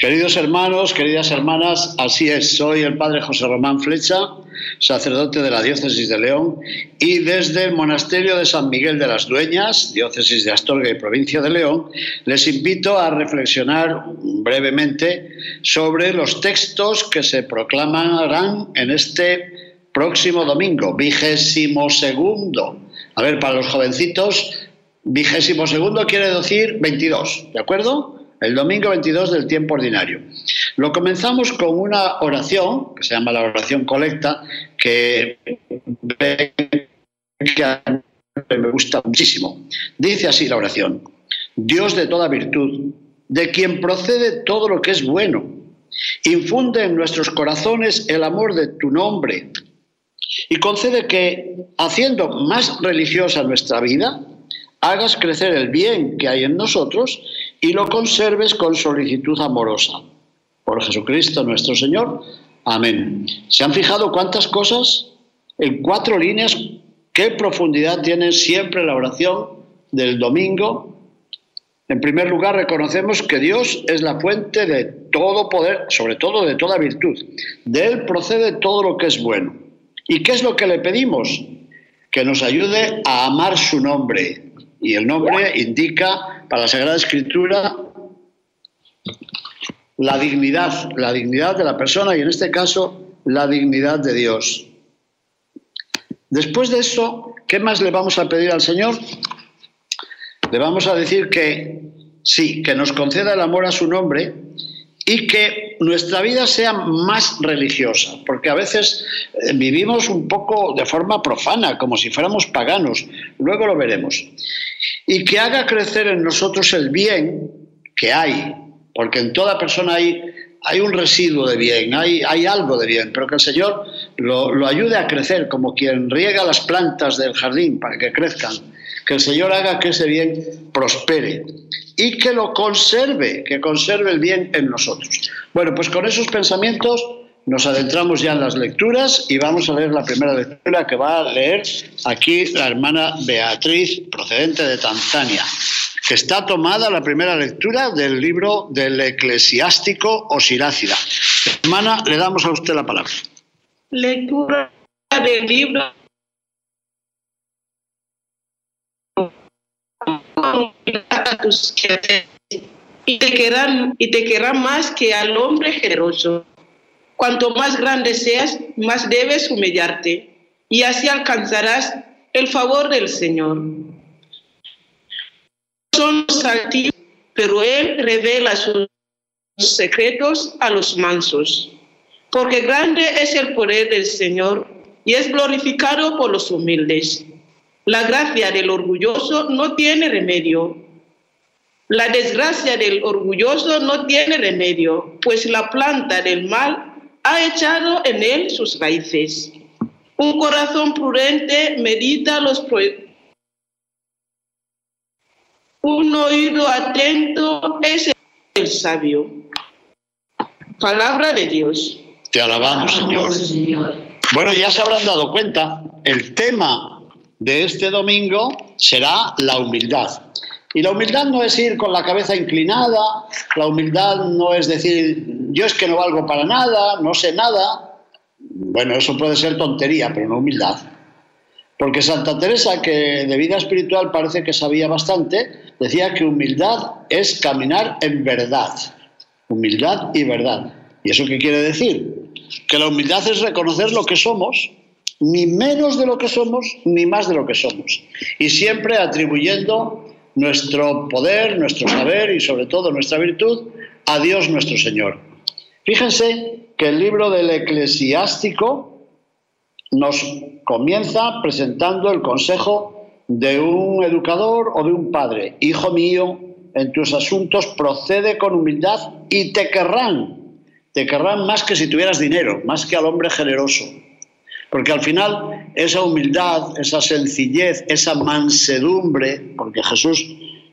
Queridos hermanos, queridas hermanas, así es, soy el padre José Román Flecha, sacerdote de la diócesis de León, y desde el monasterio de San Miguel de las Dueñas, diócesis de Astorga y provincia de León, les invito a reflexionar brevemente sobre los textos que se proclamarán en este próximo domingo, vigésimo segundo. A ver, para los jovencitos, vigésimo segundo quiere decir 22, ¿de acuerdo? El domingo 22 del tiempo ordinario. Lo comenzamos con una oración, que se llama la oración colecta, que, me gusta muchísimo. Dice así la oración, Dios de toda virtud, de quien procede todo lo que es bueno, infunde en nuestros corazones el amor de tu nombre y concede que, haciendo más religiosa nuestra vida, hagas crecer el bien que hay en nosotros y lo conserves con solicitud amorosa. Por Jesucristo nuestro Señor. Amén. ¿Se han fijado cuántas cosas? En cuatro líneas, qué profundidad tiene siempre la oración del domingo. En primer lugar, reconocemos que Dios es la fuente de todo poder, sobre todo de toda virtud. De Él procede todo lo que es bueno. ¿Y qué es lo que le pedimos? Que nos ayude a amar su nombre, y el nombre indica para la Sagrada Escritura la dignidad, la dignidad de la persona y en este caso la dignidad de Dios. Después de eso, ¿qué más le vamos a pedir al Señor? Le vamos a decir que sí, que nos conceda el amor a su nombre y que nuestra vida sea más religiosa, porque a veces eh, vivimos un poco de forma profana, como si fuéramos paganos, luego lo veremos, y que haga crecer en nosotros el bien que hay, porque en toda persona hay, hay un residuo de bien, hay, hay algo de bien, pero que el Señor lo, lo ayude a crecer, como quien riega las plantas del jardín para que crezcan, que el Señor haga que ese bien prospere y que lo conserve, que conserve el bien en nosotros. Bueno, pues con esos pensamientos nos adentramos ya en las lecturas y vamos a leer la primera lectura que va a leer aquí la hermana Beatriz, procedente de Tanzania, que está tomada la primera lectura del libro del eclesiástico Osirácida. Hermana, le damos a usted la palabra. Lectura del libro y te querrán, y te querrán más que al hombre generoso. Cuanto más grande seas, más debes humillarte, y así alcanzarás el favor del Señor. Son los altivos, pero Él revela sus secretos a los mansos. Porque grande es el poder del Señor y es glorificado por los humildes. La gracia del orgulloso no tiene remedio. La desgracia del orgulloso no tiene remedio, pues la planta del mal ha echado en él sus raíces. Un corazón prudente medita los un oído atento es el sabio. Palabra de Dios. Te alabamos, Señor. Bueno, ya se habrán dado cuenta, el tema de este domingo será la humildad. Y la humildad no es ir con la cabeza inclinada, la humildad no es decir, yo es que no valgo para nada, no sé nada. Bueno, eso puede ser tontería, pero no humildad. Porque Santa Teresa, que de vida espiritual parece que sabía bastante, decía que humildad es caminar en verdad. Humildad y verdad. ¿Y eso qué quiere decir? Que la humildad es reconocer lo que somos ni menos de lo que somos, ni más de lo que somos. Y siempre atribuyendo nuestro poder, nuestro saber y sobre todo nuestra virtud a Dios nuestro Señor. Fíjense que el libro del eclesiástico nos comienza presentando el consejo de un educador o de un padre. Hijo mío, en tus asuntos, procede con humildad y te querrán. Te querrán más que si tuvieras dinero, más que al hombre generoso. Porque al final esa humildad, esa sencillez, esa mansedumbre, porque Jesús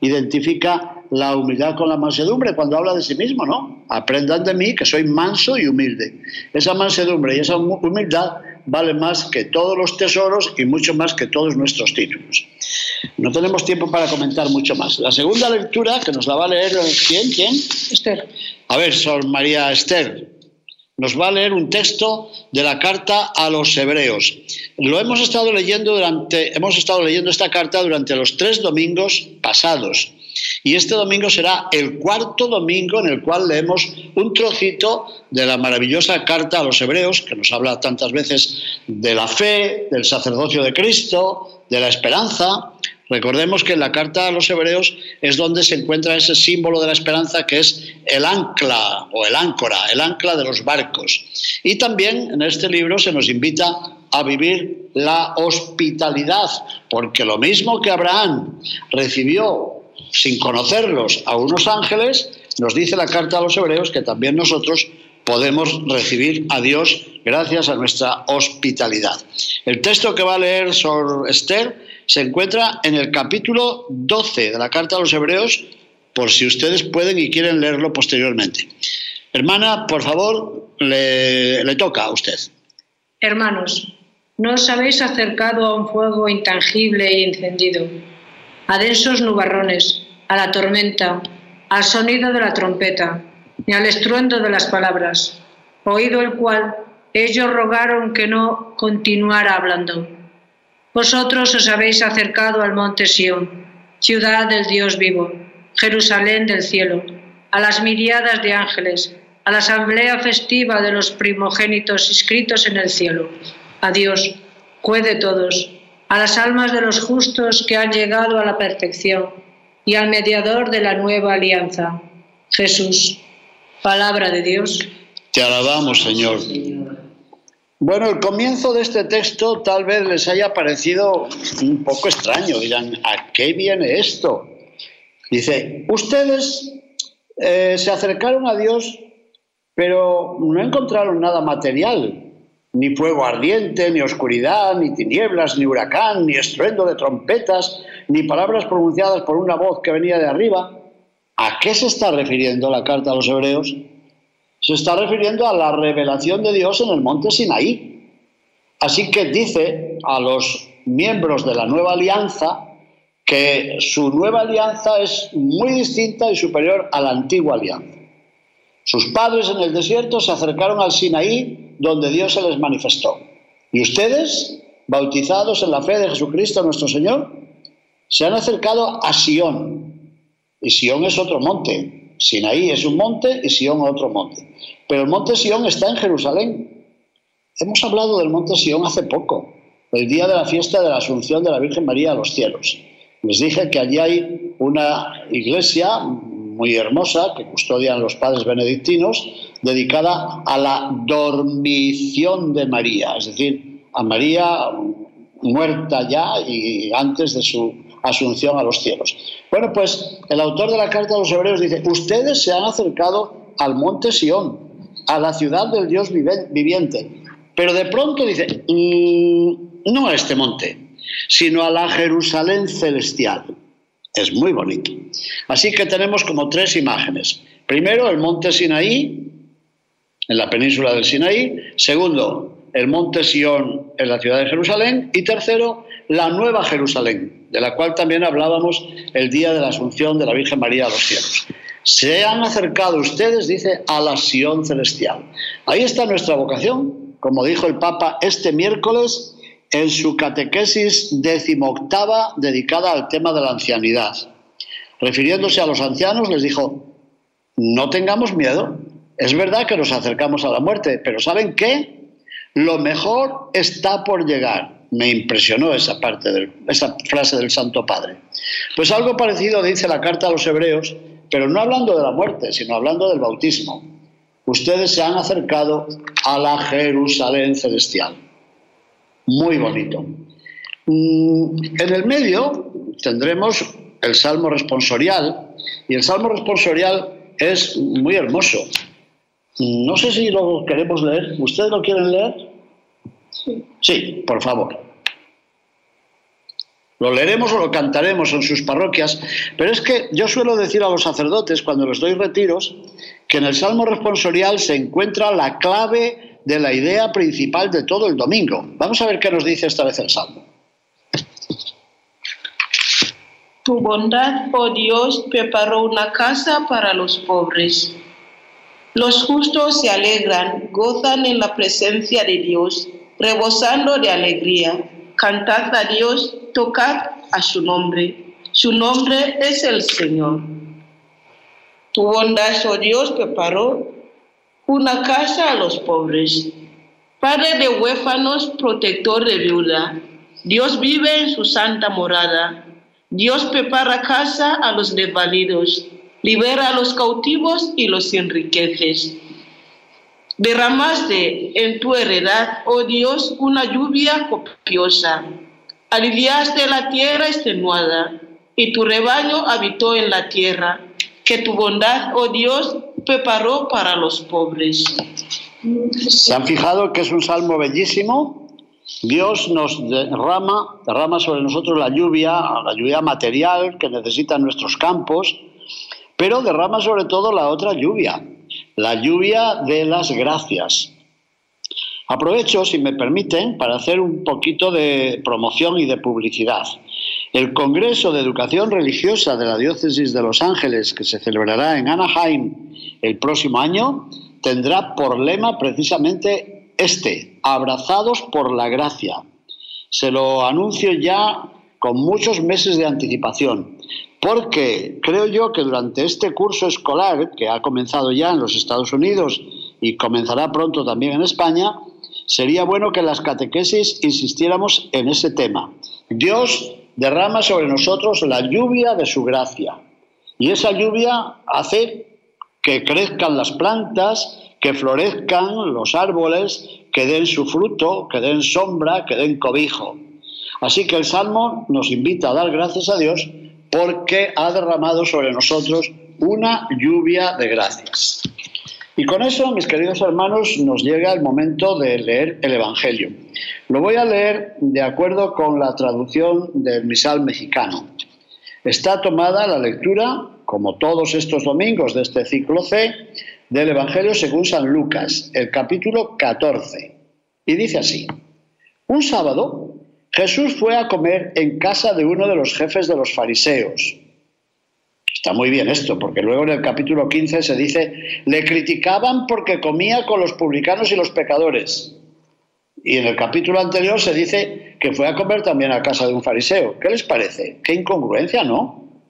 identifica la humildad con la mansedumbre cuando habla de sí mismo, ¿no? Aprendan de mí que soy manso y humilde. Esa mansedumbre y esa humildad vale más que todos los tesoros y mucho más que todos nuestros títulos. No tenemos tiempo para comentar mucho más. La segunda lectura, que nos la va a leer, ¿quién? ¿Quién? Esther. A ver, Sor María Esther, nos va a leer un texto de la carta a los hebreos. Lo hemos estado leyendo durante, hemos estado leyendo esta carta durante los tres domingos pasados. Y este domingo será el cuarto domingo en el cual leemos un trocito de la maravillosa carta a los hebreos, que nos habla tantas veces de la fe, del sacerdocio de Cristo, de la esperanza. Recordemos que en la carta a los hebreos es donde se encuentra ese símbolo de la esperanza que es el ancla o el áncora, el ancla de los barcos. Y también en este libro se nos invita a vivir la hospitalidad, porque lo mismo que Abraham recibió sin conocerlos a unos ángeles, nos dice la carta a los hebreos que también nosotros podemos recibir a Dios gracias a nuestra hospitalidad. El texto que va a leer Sor Esther se encuentra en el capítulo 12 de la carta a los hebreos, por si ustedes pueden y quieren leerlo posteriormente. Hermana, por favor, le, toca a usted. Hermanos, no os habéis acercado a un fuego intangible e encendido a densos nubarrones, a la tormenta, al sonido de la trompeta, ni al estruendo de las palabras, oído el cual ellos rogaron que no continuara hablando. Vosotros os habéis acercado al monte Sión, ciudad del Dios vivo, Jerusalén del cielo, a las miriadas de ángeles, a la asamblea festiva de los primogénitos inscritos en el cielo. A Dios, juez de todos, a las almas de los justos que han llegado a la perfección y al mediador de la nueva alianza, Jesús. Palabra de Dios. Te alabamos, Señor. Bueno, el comienzo de este texto tal vez les haya parecido un poco extraño. Dirán, ¿a qué viene esto? Dice, ustedes eh, se acercaron a Dios, pero no encontraron nada material ni fuego ardiente, ni oscuridad, ni tinieblas, ni huracán, ni estruendo de trompetas, ni palabras pronunciadas por una voz que venía de arriba. ¿A qué se está refiriendo la carta a los hebreos? Se está refiriendo a la revelación de Dios en el monte Sinaí. Así que dice a los miembros de la nueva alianza que su nueva alianza es muy distinta y superior a la antigua alianza. Sus padres en el desierto se acercaron al Sinaí donde Dios se les manifestó. Y ustedes, bautizados en la fe de Jesucristo nuestro Señor, se han acercado a Sión. Y Sión es otro monte. Sinaí es un monte y Sión otro monte. Pero el monte Sión está en Jerusalén. Hemos hablado del monte Sión hace poco, el día de la fiesta de la Asunción de la Virgen María a los cielos. Les dije que allí hay una iglesia muy hermosa que custodian los padres benedictinos, dedicada a la dormición de María, es decir, a María muerta ya y antes de su asunción a los cielos. Bueno, pues el autor de la carta a los hebreos dice, ustedes se han acercado al monte Sión, a la ciudad del Dios viviente, pero de pronto dice, mm, no a este monte, sino a la Jerusalén celestial. Es muy bonito. Así que tenemos como tres imágenes. Primero, el monte Sinaí, en la península del Sinaí. Segundo, el monte Sión en la ciudad de Jerusalén. Y tercero, la nueva Jerusalén, de la cual también hablábamos el día de la Asunción de la Virgen María a los cielos. Se han acercado ustedes, dice, a la Sión celestial. Ahí está nuestra vocación. Como dijo el Papa este miércoles, en su catequesis decimoctava dedicada al tema de la ancianidad. Refiriéndose a los ancianos, les dijo, no tengamos miedo, es verdad que nos acercamos a la muerte, pero ¿saben qué? Lo mejor está por llegar. Me impresionó esa parte, de esa frase del Santo Padre. Pues algo parecido dice la carta a los hebreos, pero no hablando de la muerte, sino hablando del bautismo. Ustedes se han acercado a la Jerusalén celestial muy bonito. Mm, en el medio tendremos el Salmo responsorial, y el Salmo responsorial es muy hermoso. No sé si lo queremos leer. ¿Ustedes lo quieren leer? Sí. Por favor. Lo leeremos o lo cantaremos en sus parroquias, pero es que yo suelo decir a los sacerdotes cuando les doy retiros que en el Salmo responsorial se encuentra la clave de la idea principal de todo el domingo. Vamos a ver qué nos dice esta vez el Salmo. Tu bondad, oh Dios, preparó una casa para los pobres. Los justos se alegran, gozan en la presencia de Dios, rebosando de alegría. Cantad a Dios, tocad a su nombre. Su nombre es el Señor. Tu bondad, oh Dios, preparó una casa a los pobres. Padre de huérfanos, protector de viuda. Dios vive en su santa morada. Dios prepara casa a los desvalidos. Libera a los cautivos y los enriqueces. Derramaste en tu heredad, oh Dios, una lluvia copiosa. Aliviaste la tierra extenuada y tu rebaño habitó en la tierra, que tu bondad, oh Dios, preparó para los pobres. ¿Se han fijado que es un salmo bellísimo? Dios nos derrama, derrama sobre nosotros la lluvia, la lluvia material que necesitan nuestros campos, pero derrama sobre todo la otra lluvia, la lluvia de las gracias. Aprovecho, si me permiten, para hacer un poquito de promoción y de publicidad. El Congreso de Educación Religiosa de la Diócesis de Los Ángeles, que se celebrará en Anaheim el próximo año, tendrá por lema precisamente este, abrazados por la gracia. Se lo anuncio ya con muchos meses de anticipación, porque creo yo que durante este curso escolar, que ha comenzado ya en los Estados Unidos y comenzará pronto también en España, sería bueno que en las catequesis insistiéramos en ese tema. Dios derrama sobre nosotros la lluvia de su gracia. Y esa lluvia hace que crezcan las plantas, que florezcan los árboles, que den su fruto, que den sombra, que den cobijo. Así que el Salmo nos invita a dar gracias a Dios porque ha derramado sobre nosotros una lluvia de gracias. Y con eso, mis queridos hermanos, nos llega el momento de leer el Evangelio. Lo voy a leer de acuerdo con la traducción del misal mexicano. Está tomada la lectura, como todos estos domingos de este ciclo C, del Evangelio según San Lucas, el capítulo 14. Y dice así, un sábado Jesús fue a comer en casa de uno de los jefes de los fariseos Está muy bien esto, porque luego en el capítulo 15 se dice, le criticaban porque comía con los publicanos y los pecadores. Y en el capítulo anterior se dice que fue a comer también a casa de un fariseo. ¿Qué les parece? ¿Qué incongruencia, no?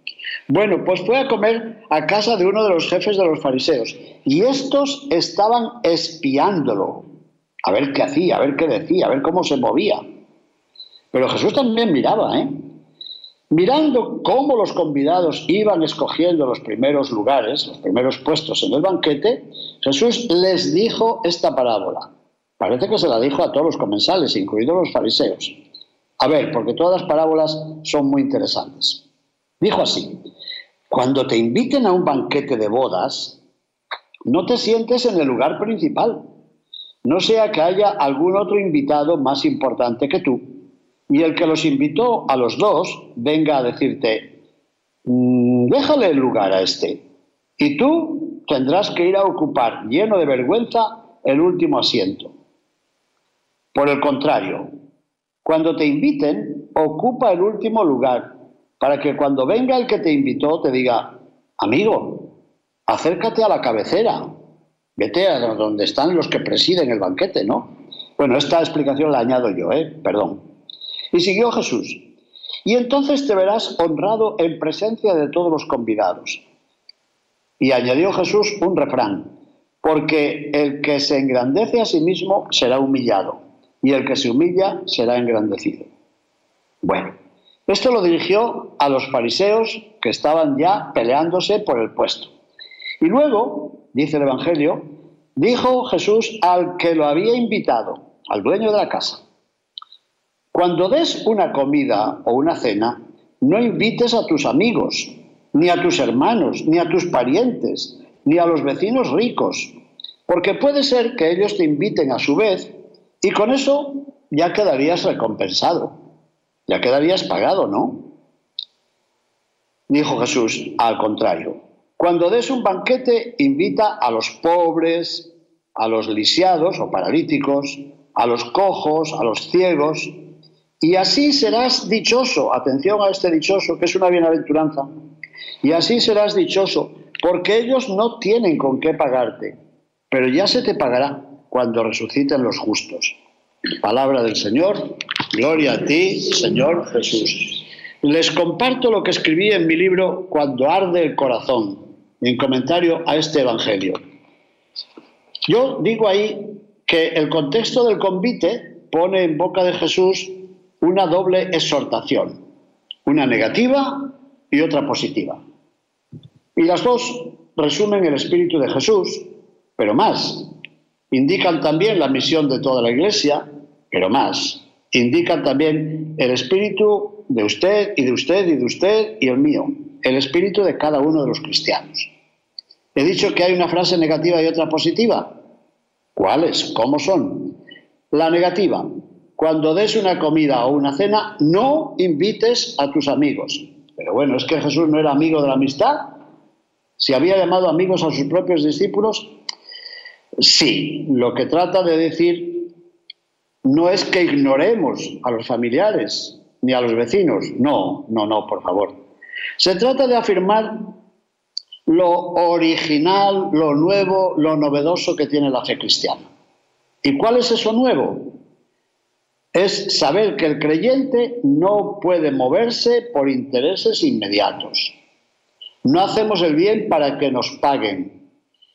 Bueno, pues fue a comer a casa de uno de los jefes de los fariseos. Y estos estaban espiándolo. A ver qué hacía, a ver qué decía, a ver cómo se movía. Pero Jesús también miraba, ¿eh? Mirando cómo los convidados iban escogiendo los primeros lugares, los primeros puestos en el banquete, Jesús les dijo esta parábola. Parece que se la dijo a todos los comensales, incluidos los fariseos. A ver, porque todas las parábolas son muy interesantes. Dijo así, cuando te inviten a un banquete de bodas, no te sientes en el lugar principal, no sea que haya algún otro invitado más importante que tú y el que los invitó a los dos venga a decirte, mm, déjale el lugar a este, y tú tendrás que ir a ocupar, lleno de vergüenza, el último asiento. Por el contrario, cuando te inviten, ocupa el último lugar, para que cuando venga el que te invitó te diga, amigo, acércate a la cabecera, vete a donde están los que presiden el banquete, ¿no? Bueno, esta explicación la añado yo, ¿eh? Perdón. Y siguió Jesús. Y entonces te verás honrado en presencia de todos los convidados. Y añadió Jesús un refrán, porque el que se engrandece a sí mismo será humillado, y el que se humilla será engrandecido. Bueno, esto lo dirigió a los fariseos que estaban ya peleándose por el puesto. Y luego, dice el Evangelio, dijo Jesús al que lo había invitado, al dueño de la casa, cuando des una comida o una cena, no invites a tus amigos, ni a tus hermanos, ni a tus parientes, ni a los vecinos ricos, porque puede ser que ellos te inviten a su vez y con eso ya quedarías recompensado, ya quedarías pagado, ¿no? Dijo Jesús, al contrario, cuando des un banquete invita a los pobres, a los lisiados o paralíticos, a los cojos, a los ciegos, y así serás dichoso, atención a este dichoso, que es una bienaventuranza, y así serás dichoso, porque ellos no tienen con qué pagarte, pero ya se te pagará cuando resuciten los justos. Palabra del Señor, gloria a ti, Señor Jesús. Les comparto lo que escribí en mi libro Cuando arde el corazón, en comentario a este Evangelio. Yo digo ahí que el contexto del convite pone en boca de Jesús una doble exhortación, una negativa y otra positiva. Y las dos resumen el espíritu de Jesús, pero más. Indican también la misión de toda la Iglesia, pero más. Indican también el espíritu de usted y de usted y de usted y el mío, el espíritu de cada uno de los cristianos. He dicho que hay una frase negativa y otra positiva. ¿Cuáles? ¿Cómo son? La negativa, cuando des una comida o una cena, no invites a tus amigos. Pero bueno, es que Jesús no era amigo de la amistad. Si había llamado amigos a sus propios discípulos, sí. Lo que trata de decir no es que ignoremos a los familiares ni a los vecinos. No, no, no, por favor. Se trata de afirmar lo original, lo nuevo, lo novedoso que tiene la fe cristiana. ¿Y cuál es eso nuevo? Es saber que el creyente no puede moverse por intereses inmediatos. No hacemos el bien para que nos paguen.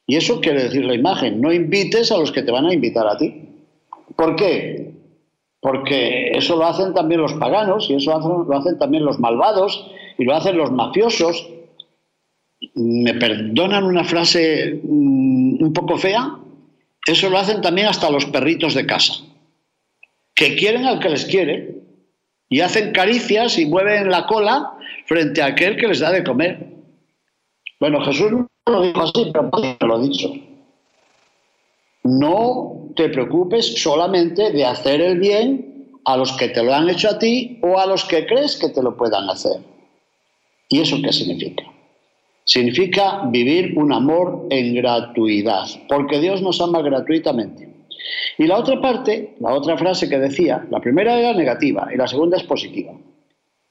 Y eso quiere decir la imagen. No invites a los que te van a invitar a ti. ¿Por qué? Porque eso lo hacen también los paganos y eso lo hacen también los malvados y lo hacen los mafiosos me perdonan una frase mm, un poco fea, eso lo hacen también hasta los perritos de casa, que quieren al que les quiere y hacen caricias y mueven la cola frente a aquel que les da de comer. Bueno, Jesús no lo dijo así, pero lo ha dicho. No te preocupes solamente de hacer el bien a los que te lo han hecho a ti o a los que crees que te lo puedan hacer. ¿Y eso qué significa? Significa vivir un amor en gratuidad, porque Dios nos ama gratuitamente. Y la otra parte, la otra frase que decía, la primera era negativa y la segunda es positiva.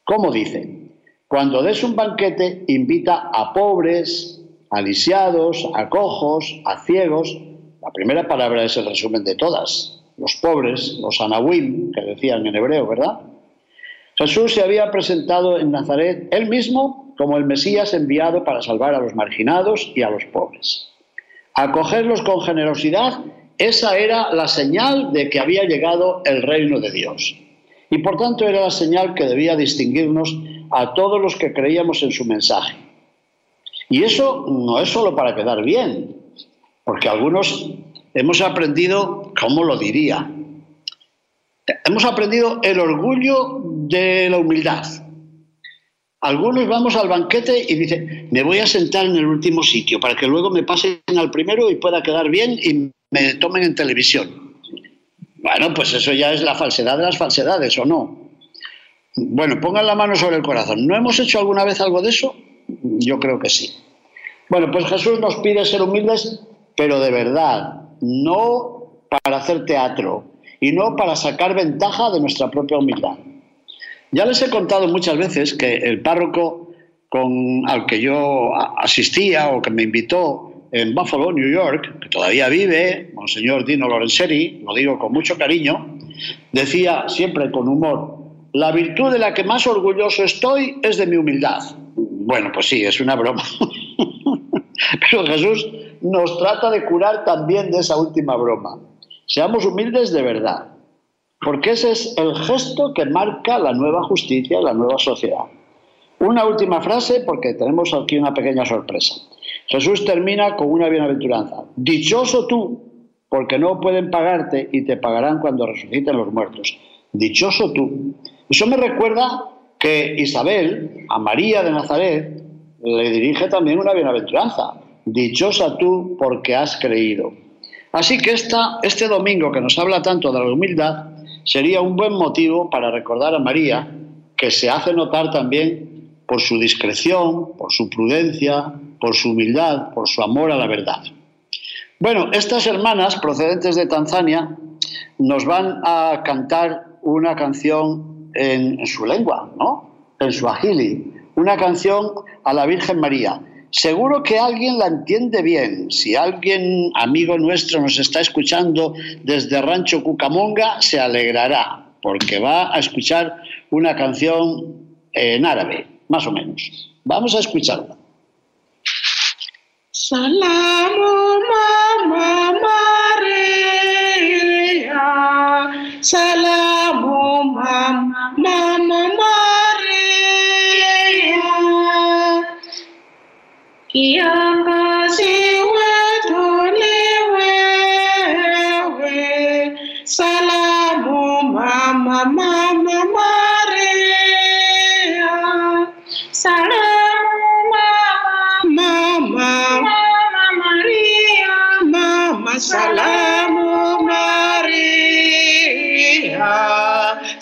¿Cómo dice? Cuando des un banquete, invita a pobres, a lisiados, a cojos, a ciegos. La primera palabra es el resumen de todas. Los pobres, los anahuim, que decían en hebreo, ¿verdad? Jesús se había presentado en Nazaret él mismo como el Mesías enviado para salvar a los marginados y a los pobres. Acogerlos con generosidad, esa era la señal de que había llegado el reino de Dios. Y por tanto era la señal que debía distinguirnos a todos los que creíamos en su mensaje. Y eso no es solo para quedar bien, porque algunos hemos aprendido, ¿cómo lo diría? Hemos aprendido el orgullo de la humildad. Algunos vamos al banquete y dicen, me voy a sentar en el último sitio para que luego me pasen al primero y pueda quedar bien y me tomen en televisión. Bueno, pues eso ya es la falsedad de las falsedades, ¿o no? Bueno, pongan la mano sobre el corazón. ¿No hemos hecho alguna vez algo de eso? Yo creo que sí. Bueno, pues Jesús nos pide ser humildes, pero de verdad, no para hacer teatro y no para sacar ventaja de nuestra propia humildad. Ya les he contado muchas veces que el párroco al que yo asistía o que me invitó en Buffalo, New York, que todavía vive, Monseñor Dino Lorenzeri, lo digo con mucho cariño, decía siempre con humor, la virtud de la que más orgulloso estoy es de mi humildad. Bueno, pues sí, es una broma. Pero Jesús nos trata de curar también de esa última broma. Seamos humildes de verdad porque ese es el gesto que marca la nueva justicia, la nueva sociedad. Una última frase, porque tenemos aquí una pequeña sorpresa. Jesús termina con una bienaventuranza. Dichoso tú, porque no pueden pagarte y te pagarán cuando resuciten los muertos. Dichoso tú. Eso me recuerda que Isabel, a María de Nazaret, le dirige también una bienaventuranza. Dichosa tú porque has creído. Así que este domingo que nos habla tanto de la humildad sería un buen motivo para recordar a María, que se hace notar también por su discreción, por su prudencia, por su humildad, por su amor a la verdad. Bueno, estas hermanas procedentes de Tanzania nos van a cantar una canción en, su lengua, ¿no? En su ajili, una canción a la Virgen María. Seguro que alguien la entiende bien. Si alguien, amigo nuestro, nos está escuchando desde Rancho Cucamonga, se alegrará, porque va a escuchar una canción en árabe, más o menos. Vamos a escucharla. Salamu Salamu Mama Mama Maria, Salamu Mama Mama Mama Maria, Mama Salamu Maria,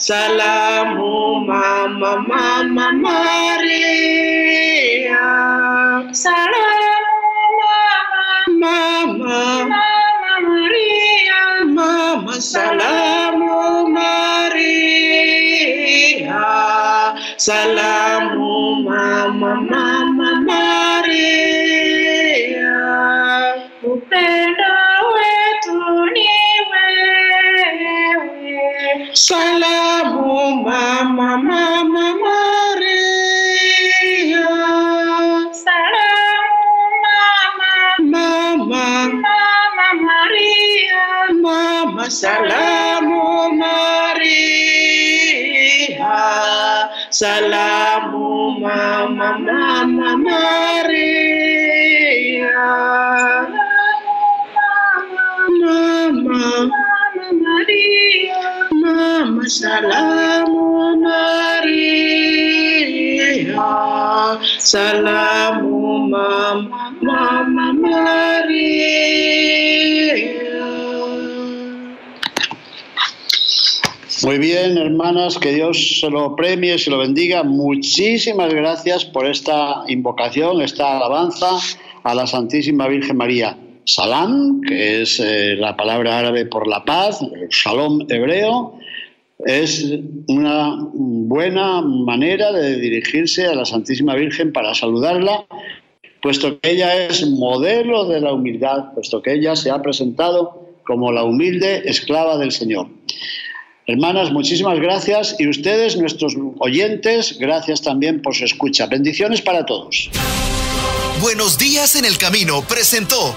Salamu Mama Mama Maria, Salamu Mama Mama Maria, upendo wetu ni wewe. Salamu Salamu Mama Maria. Muy bien, hermanas, que Dios se lo premie, se lo bendiga. Muchísimas gracias por esta invocación, esta alabanza a la Santísima Virgen María. Salam, que es eh, la palabra árabe por la paz, shalom hebreo, es una buena manera de dirigirse a la Santísima Virgen para saludarla, puesto que ella es modelo de la humildad, puesto que ella se ha presentado como la humilde esclava del Señor. Hermanas, muchísimas gracias y ustedes, nuestros oyentes, gracias también por su escucha. Bendiciones para todos. Buenos días en el camino presentó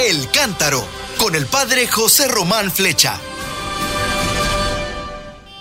El Cántaro con el padre José Román Flecha.